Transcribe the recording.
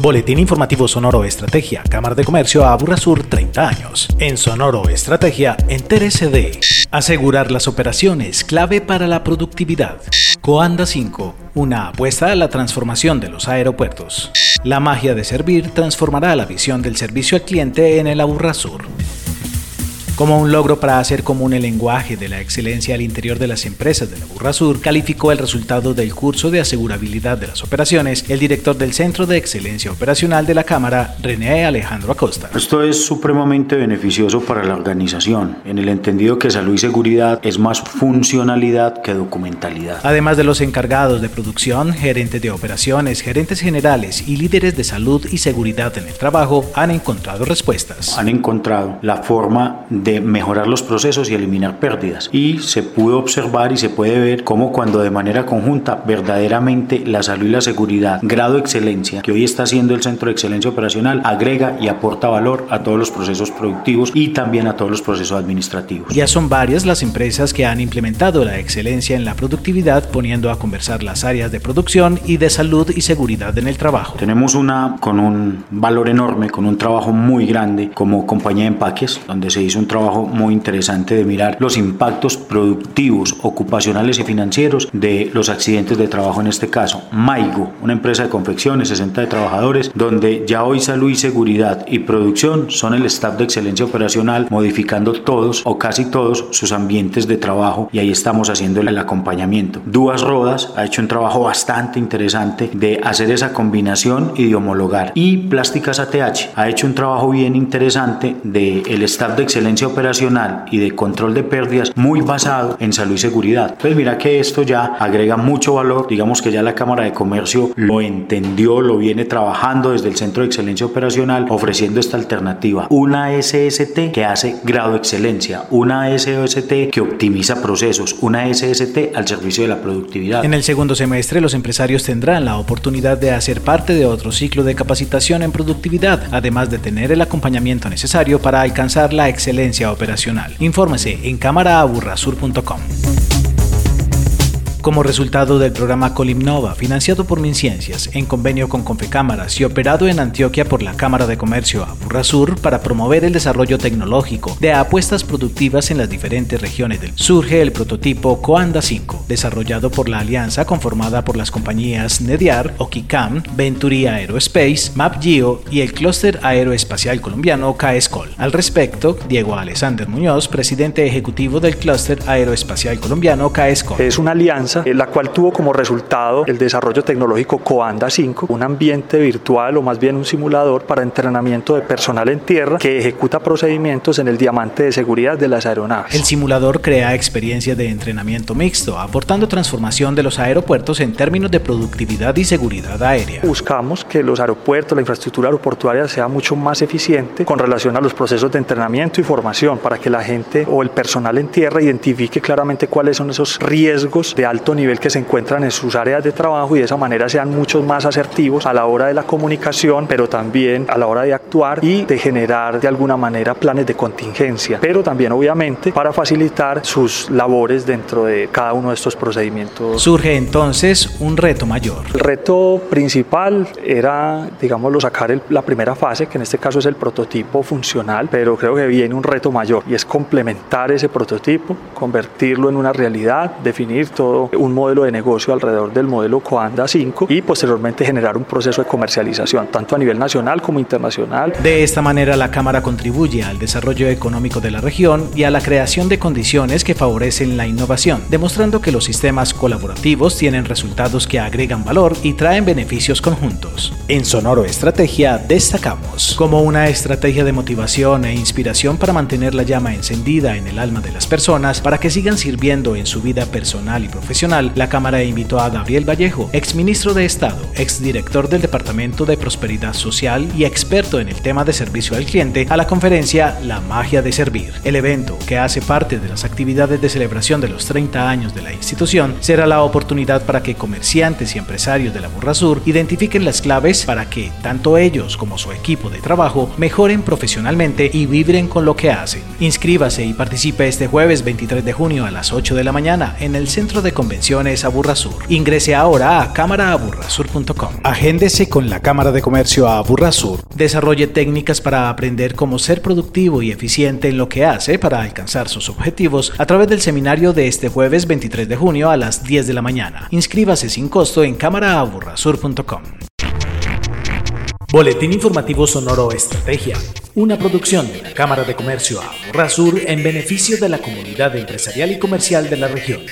Boletín Informativo Sonoro Estrategia, Cámara de Comercio a Sur 30 años. En Sonoro Estrategia, entérese de asegurar las operaciones, clave para la productividad. Coanda 5, una apuesta a la transformación de los aeropuertos. La magia de servir transformará la visión del servicio al cliente en el Sur. Como un logro para hacer común el lenguaje de la excelencia al interior de las empresas de la Burra Sur, calificó el resultado del curso de asegurabilidad de las operaciones el director del Centro de Excelencia Operacional de la Cámara, René Alejandro Acosta. Esto es supremamente beneficioso para la organización, en el entendido que salud y seguridad es más funcionalidad que documentalidad. Además de los encargados de producción, gerentes de operaciones, gerentes generales y líderes de salud y seguridad en el trabajo han encontrado respuestas. Han encontrado la forma de mejorar los procesos y eliminar pérdidas. Y se pudo observar y se puede ver cómo cuando de manera conjunta verdaderamente la salud y la seguridad, grado de excelencia que hoy está haciendo el Centro de Excelencia Operacional, agrega y aporta valor a todos los procesos productivos y también a todos los procesos administrativos. Ya son varias las empresas que han implementado la excelencia en la productividad poniendo a conversar las áreas de producción y de salud y seguridad en el trabajo. Tenemos una con un valor enorme, con un trabajo muy grande como compañía de empaques, donde se hizo un trabajo muy interesante de mirar los impactos productivos, ocupacionales y financieros de los accidentes de trabajo en este caso. Maigo, una empresa de confecciones, 60 de trabajadores, donde ya hoy salud y seguridad y producción son el staff de excelencia operacional, modificando todos o casi todos sus ambientes de trabajo y ahí estamos haciendo el acompañamiento. Duas Rodas ha hecho un trabajo bastante interesante de hacer esa combinación y de homologar. Y Plásticas ATH ha hecho un trabajo bien interesante de el staff de excelencia operacional y de control de pérdidas muy basado en salud y seguridad. Pues mira que esto ya agrega mucho valor, digamos que ya la Cámara de Comercio lo entendió, lo viene trabajando desde el Centro de Excelencia Operacional ofreciendo esta alternativa. Una SST que hace grado de excelencia, una SOST que optimiza procesos, una SST al servicio de la productividad. En el segundo semestre los empresarios tendrán la oportunidad de hacer parte de otro ciclo de capacitación en productividad, además de tener el acompañamiento necesario para alcanzar la excelencia operacional. Infórmese en cámaraaburrasur.com. Como resultado del programa Colimnova, financiado por MinCiencias, en convenio con Confecámaras y operado en Antioquia por la Cámara de Comercio Aburrasur para promover el desarrollo tecnológico de apuestas productivas en las diferentes regiones del surge el prototipo Coanda 5, desarrollado por la alianza conformada por las compañías Nediar, Okicam, Venturi Aerospace, MapGeo y el Clúster Aeroespacial Colombiano CAESCOL. Al respecto, Diego Alexander Muñoz, presidente ejecutivo del Clúster Aeroespacial Colombiano CAESCOL. Es una alianza eh, la cual tuvo como resultado el desarrollo tecnológico Coanda 5, un ambiente virtual o más bien un simulador para entrenamiento de personal en tierra que ejecuta procedimientos en el diamante de seguridad de las aeronaves. El simulador crea experiencias de entrenamiento mixto, aportando transformación de los aeropuertos en términos de productividad y seguridad aérea. Buscamos que los aeropuertos, la infraestructura aeroportuaria sea mucho más eficiente con relación a los procesos de entrenamiento y formación para que la gente o el personal en tierra identifique claramente cuáles son esos riesgos de alto nivel que se encuentran en sus áreas de trabajo y de esa manera sean mucho más asertivos a la hora de la comunicación, pero también a la hora de actuar y de generar de alguna manera planes de contingencia, pero también obviamente para facilitar sus labores dentro de cada uno de estos procedimientos. Surge entonces un reto mayor. El reto principal era, digámoslo, sacar la primera fase, que en este caso es el prototipo funcional, pero creo que viene un reto mayor y es complementar ese prototipo, convertirlo en una realidad, definir todo un modelo de negocio alrededor del modelo Coanda 5 y posteriormente generar un proceso de comercialización, tanto a nivel nacional como internacional. De esta manera, la Cámara contribuye al desarrollo económico de la región y a la creación de condiciones que favorecen la innovación, demostrando que los sistemas colaborativos tienen resultados que agregan valor y traen beneficios conjuntos. En Sonoro Estrategia destacamos como una estrategia de motivación e inspiración para mantener la llama encendida en el alma de las personas para que sigan sirviendo en su vida personal y profesional la Cámara invitó a Gabriel Vallejo, exministro de Estado, exdirector del Departamento de Prosperidad Social y experto en el tema de servicio al cliente, a la conferencia La magia de servir. El evento, que hace parte de las actividades de celebración de los 30 años de la institución, será la oportunidad para que comerciantes y empresarios de la Burra Sur identifiquen las claves para que tanto ellos como su equipo de trabajo mejoren profesionalmente y vibren con lo que hacen. Inscríbase y participe este jueves 23 de junio a las 8 de la mañana en el Centro de Convenciones Convenciones Aburrasur. Ingrese ahora a cámaraaburrasur.com. Agéndese con la Cámara de Comercio Aburrasur. Desarrolle técnicas para aprender cómo ser productivo y eficiente en lo que hace para alcanzar sus objetivos a través del seminario de este jueves 23 de junio a las 10 de la mañana. Inscríbase sin costo en cámaraaburrasur.com. Boletín informativo Sonoro Estrategia, una producción de la Cámara de Comercio Aburrasur en beneficio de la comunidad empresarial y comercial de la región.